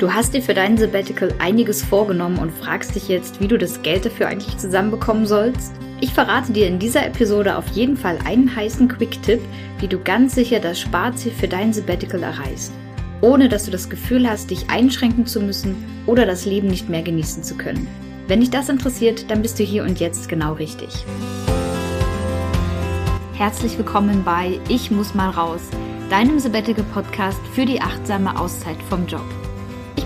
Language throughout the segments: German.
Du hast dir für dein Sabbatical einiges vorgenommen und fragst dich jetzt, wie du das Geld dafür eigentlich zusammenbekommen sollst? Ich verrate dir in dieser Episode auf jeden Fall einen heißen Quick-Tipp, wie du ganz sicher das Sparziel für dein Sabbatical erreichst, ohne dass du das Gefühl hast, dich einschränken zu müssen oder das Leben nicht mehr genießen zu können. Wenn dich das interessiert, dann bist du hier und jetzt genau richtig. Herzlich willkommen bei Ich muss mal raus, deinem Sabbatical Podcast für die achtsame Auszeit vom Job.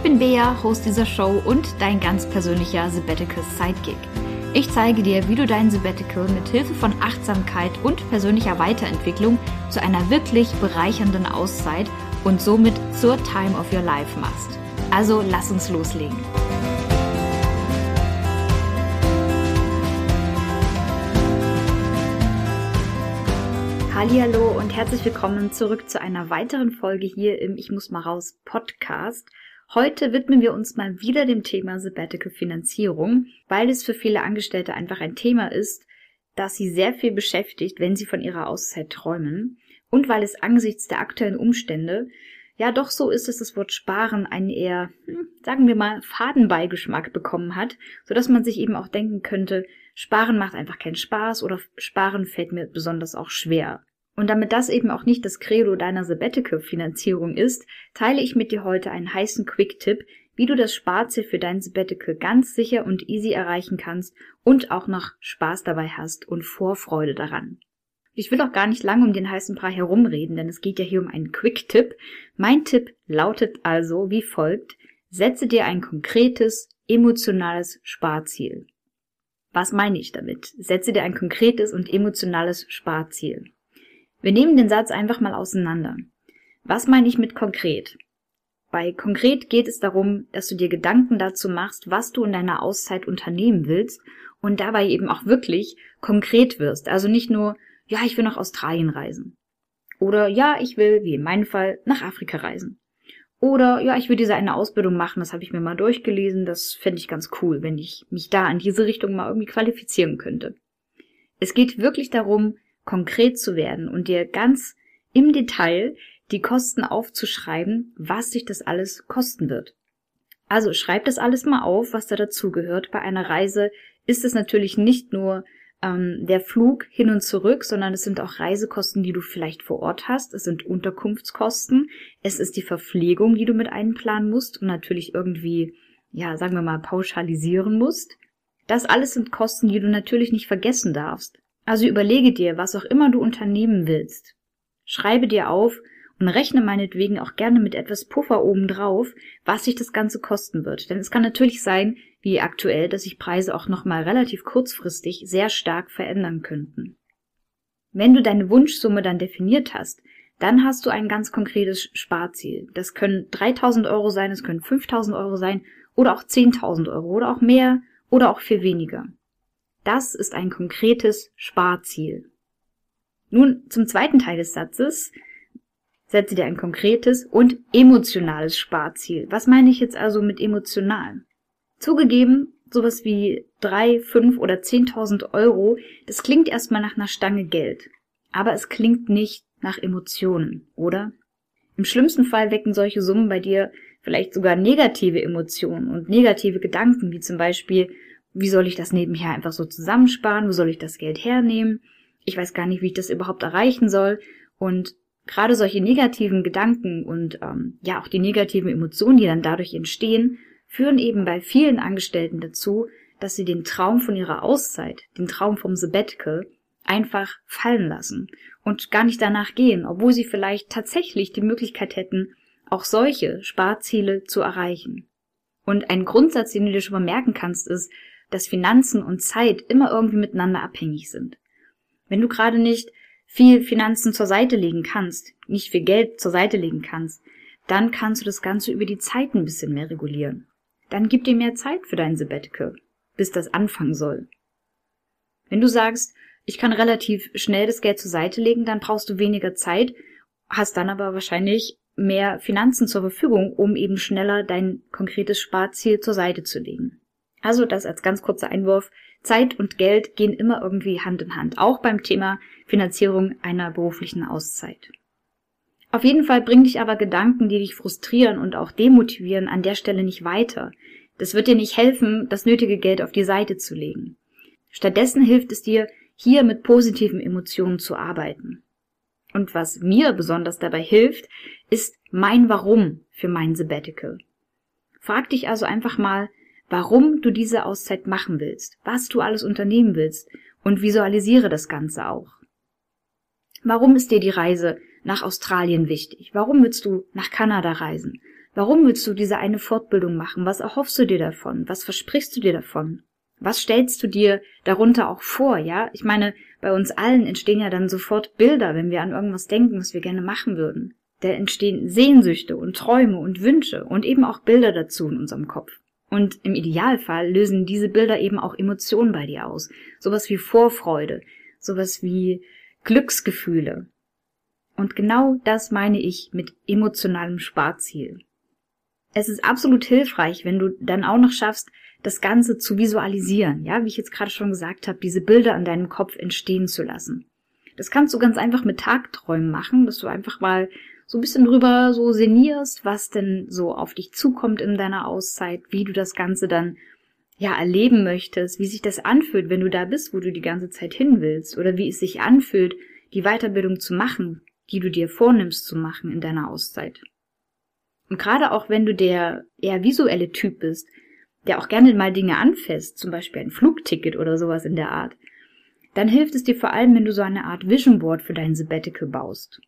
Ich bin Bea, Host dieser Show und dein ganz persönlicher Sabbatical Sidekick. Ich zeige dir, wie du dein Sabbatical mit Hilfe von Achtsamkeit und persönlicher Weiterentwicklung zu einer wirklich bereichernden Auszeit und somit zur Time of Your Life machst. Also lass uns loslegen. Hallo und herzlich willkommen zurück zu einer weiteren Folge hier im Ich muss mal raus Podcast. Heute widmen wir uns mal wieder dem Thema Sabbatical Finanzierung, weil es für viele Angestellte einfach ein Thema ist, das sie sehr viel beschäftigt, wenn sie von ihrer Auszeit träumen und weil es angesichts der aktuellen Umstände ja doch so ist, dass das Wort Sparen einen eher, hm, sagen wir mal, Fadenbeigeschmack bekommen hat, sodass man sich eben auch denken könnte, Sparen macht einfach keinen Spaß oder Sparen fällt mir besonders auch schwer. Und damit das eben auch nicht das Credo deiner Sabbatical-Finanzierung ist, teile ich mit dir heute einen heißen Quick-Tipp, wie du das Sparziel für dein Sabbatical ganz sicher und easy erreichen kannst und auch noch Spaß dabei hast und Vorfreude daran. Ich will auch gar nicht lange um den heißen Brei herumreden, denn es geht ja hier um einen Quick-Tipp. Mein Tipp lautet also wie folgt. Setze dir ein konkretes, emotionales Sparziel. Was meine ich damit? Setze dir ein konkretes und emotionales Sparziel. Wir nehmen den Satz einfach mal auseinander. Was meine ich mit konkret? Bei konkret geht es darum, dass du dir Gedanken dazu machst, was du in deiner Auszeit unternehmen willst und dabei eben auch wirklich konkret wirst. Also nicht nur, ja, ich will nach Australien reisen. Oder ja, ich will, wie in meinem Fall, nach Afrika reisen. Oder ja, ich will diese eine Ausbildung machen, das habe ich mir mal durchgelesen, das fände ich ganz cool, wenn ich mich da in diese Richtung mal irgendwie qualifizieren könnte. Es geht wirklich darum, konkret zu werden und dir ganz im Detail die Kosten aufzuschreiben, was sich das alles kosten wird. Also schreib das alles mal auf, was da dazugehört. Bei einer Reise ist es natürlich nicht nur ähm, der Flug hin und zurück, sondern es sind auch Reisekosten, die du vielleicht vor Ort hast. Es sind Unterkunftskosten. Es ist die Verpflegung, die du mit einplanen musst und natürlich irgendwie, ja, sagen wir mal, pauschalisieren musst. Das alles sind Kosten, die du natürlich nicht vergessen darfst. Also überlege dir, was auch immer du unternehmen willst. Schreibe dir auf und rechne meinetwegen auch gerne mit etwas Puffer obendrauf, was sich das Ganze kosten wird. Denn es kann natürlich sein, wie aktuell, dass sich Preise auch nochmal relativ kurzfristig sehr stark verändern könnten. Wenn du deine Wunschsumme dann definiert hast, dann hast du ein ganz konkretes Sparziel. Das können 3000 Euro sein, es können 5000 Euro sein oder auch 10.000 Euro oder auch mehr oder auch viel weniger. Das ist ein konkretes Sparziel. Nun zum zweiten Teil des Satzes. Setze dir ein konkretes und emotionales Sparziel. Was meine ich jetzt also mit emotional? Zugegeben, sowas wie drei, fünf oder zehntausend Euro, das klingt erstmal nach einer Stange Geld. Aber es klingt nicht nach Emotionen, oder? Im schlimmsten Fall wecken solche Summen bei dir vielleicht sogar negative Emotionen und negative Gedanken, wie zum Beispiel, wie soll ich das nebenher einfach so zusammensparen? Wo soll ich das Geld hernehmen? Ich weiß gar nicht, wie ich das überhaupt erreichen soll. Und gerade solche negativen Gedanken und ähm, ja auch die negativen Emotionen, die dann dadurch entstehen, führen eben bei vielen Angestellten dazu, dass sie den Traum von ihrer Auszeit, den Traum vom Sabbatical, einfach fallen lassen und gar nicht danach gehen, obwohl sie vielleicht tatsächlich die Möglichkeit hätten, auch solche Sparziele zu erreichen. Und ein Grundsatz, den du dir schon mal merken kannst, ist, dass Finanzen und Zeit immer irgendwie miteinander abhängig sind. Wenn du gerade nicht viel Finanzen zur Seite legen kannst, nicht viel Geld zur Seite legen kannst, dann kannst du das Ganze über die Zeit ein bisschen mehr regulieren. Dann gib dir mehr Zeit für dein Sabbatical, bis das anfangen soll. Wenn du sagst, ich kann relativ schnell das Geld zur Seite legen, dann brauchst du weniger Zeit, hast dann aber wahrscheinlich mehr Finanzen zur Verfügung, um eben schneller dein konkretes Sparziel zur Seite zu legen. Also das als ganz kurzer Einwurf. Zeit und Geld gehen immer irgendwie Hand in Hand, auch beim Thema Finanzierung einer beruflichen Auszeit. Auf jeden Fall bringen dich aber Gedanken, die dich frustrieren und auch demotivieren, an der Stelle nicht weiter. Das wird dir nicht helfen, das nötige Geld auf die Seite zu legen. Stattdessen hilft es dir, hier mit positiven Emotionen zu arbeiten. Und was mir besonders dabei hilft, ist mein Warum für mein Sabbatical. Frag dich also einfach mal, warum du diese Auszeit machen willst, was du alles unternehmen willst und visualisiere das Ganze auch. Warum ist dir die Reise nach Australien wichtig? Warum willst du nach Kanada reisen? Warum willst du diese eine Fortbildung machen? Was erhoffst du dir davon? Was versprichst du dir davon? Was stellst du dir darunter auch vor, ja? Ich meine, bei uns allen entstehen ja dann sofort Bilder, wenn wir an irgendwas denken, was wir gerne machen würden. Da entstehen Sehnsüchte und Träume und Wünsche und eben auch Bilder dazu in unserem Kopf. Und im Idealfall lösen diese Bilder eben auch Emotionen bei dir aus. Sowas wie Vorfreude, sowas wie Glücksgefühle. Und genau das meine ich mit emotionalem Sparziel. Es ist absolut hilfreich, wenn du dann auch noch schaffst, das Ganze zu visualisieren, ja, wie ich jetzt gerade schon gesagt habe, diese Bilder an deinem Kopf entstehen zu lassen. Das kannst du ganz einfach mit Tagträumen machen, dass du einfach mal so ein bisschen drüber so senierst, was denn so auf dich zukommt in deiner Auszeit, wie du das Ganze dann ja erleben möchtest, wie sich das anfühlt, wenn du da bist, wo du die ganze Zeit hin willst, oder wie es sich anfühlt, die Weiterbildung zu machen, die du dir vornimmst zu machen in deiner Auszeit. Und gerade auch wenn du der eher visuelle Typ bist, der auch gerne mal Dinge anfasst, zum Beispiel ein Flugticket oder sowas in der Art, dann hilft es dir vor allem, wenn du so eine Art Vision Board für dein Sabbatical baust.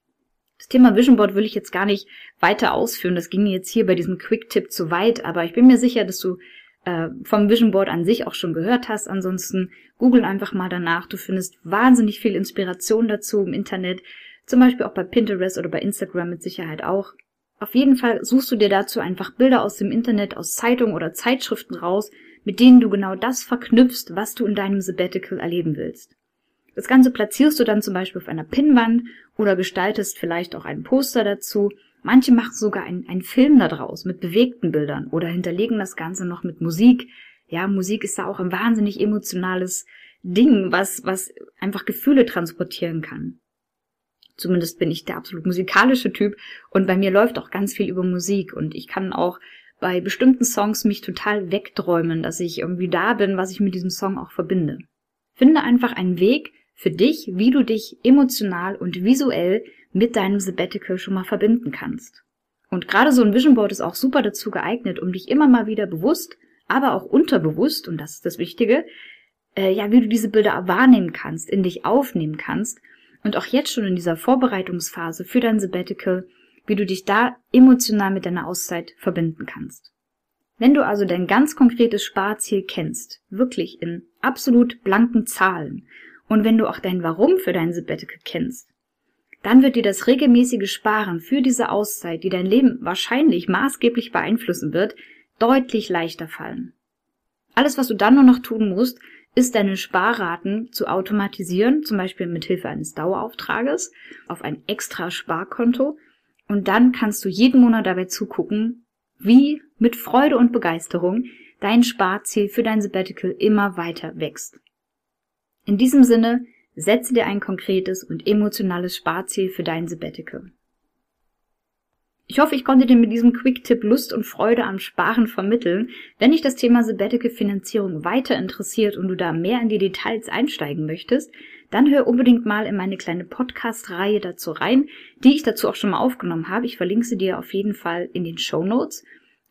Das Thema Vision Board will ich jetzt gar nicht weiter ausführen. Das ging jetzt hier bei diesem Quick-Tipp zu weit, aber ich bin mir sicher, dass du äh, vom Vision Board an sich auch schon gehört hast. Ansonsten google einfach mal danach. Du findest wahnsinnig viel Inspiration dazu im Internet, zum Beispiel auch bei Pinterest oder bei Instagram mit Sicherheit auch. Auf jeden Fall suchst du dir dazu einfach Bilder aus dem Internet, aus Zeitungen oder Zeitschriften raus, mit denen du genau das verknüpfst, was du in deinem Sabbatical erleben willst. Das Ganze platzierst du dann zum Beispiel auf einer Pinnwand oder gestaltest vielleicht auch ein Poster dazu. Manche machen sogar einen, einen Film daraus mit bewegten Bildern oder hinterlegen das Ganze noch mit Musik. Ja, Musik ist da auch ein wahnsinnig emotionales Ding, was, was einfach Gefühle transportieren kann. Zumindest bin ich der absolut musikalische Typ und bei mir läuft auch ganz viel über Musik und ich kann auch bei bestimmten Songs mich total wegträumen, dass ich irgendwie da bin, was ich mit diesem Song auch verbinde. Finde einfach einen Weg, für dich, wie du dich emotional und visuell mit deinem Sabbatical schon mal verbinden kannst. Und gerade so ein Vision Board ist auch super dazu geeignet, um dich immer mal wieder bewusst, aber auch unterbewusst, und das ist das Wichtige, äh, ja, wie du diese Bilder wahrnehmen kannst, in dich aufnehmen kannst und auch jetzt schon in dieser Vorbereitungsphase für dein Sabbatical, wie du dich da emotional mit deiner Auszeit verbinden kannst. Wenn du also dein ganz konkretes Sparziel kennst, wirklich in absolut blanken Zahlen und wenn du auch dein Warum für dein Sabbatical kennst, dann wird dir das regelmäßige Sparen für diese Auszeit, die dein Leben wahrscheinlich maßgeblich beeinflussen wird, deutlich leichter fallen. Alles, was du dann nur noch tun musst, ist deine Sparraten zu automatisieren, zum Beispiel mit Hilfe eines Dauerauftrages auf ein extra Sparkonto. Und dann kannst du jeden Monat dabei zugucken, wie mit Freude und Begeisterung dein Sparziel für dein Sabbatical immer weiter wächst. In diesem Sinne, setze dir ein konkretes und emotionales Sparziel für dein Sabbatical. Ich hoffe, ich konnte dir mit diesem Quick-Tipp Lust und Freude am Sparen vermitteln. Wenn dich das Thema Sabbatical-Finanzierung weiter interessiert und du da mehr in die Details einsteigen möchtest, dann hör unbedingt mal in meine kleine Podcast-Reihe dazu rein, die ich dazu auch schon mal aufgenommen habe. Ich verlinke sie dir auf jeden Fall in den Show Notes.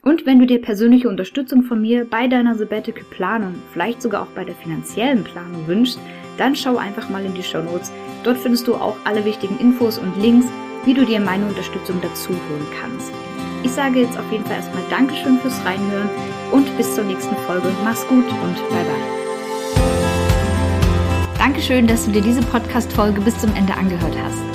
Und wenn du dir persönliche Unterstützung von mir bei deiner Sabbatical-Planung, vielleicht sogar auch bei der finanziellen Planung wünschst, dann schau einfach mal in die Show Notes. Dort findest du auch alle wichtigen Infos und Links, wie du dir meine Unterstützung dazu holen kannst. Ich sage jetzt auf jeden Fall erstmal Dankeschön fürs Reinhören und bis zur nächsten Folge. Mach's gut und bye bye. Dankeschön, dass du dir diese Podcast-Folge bis zum Ende angehört hast.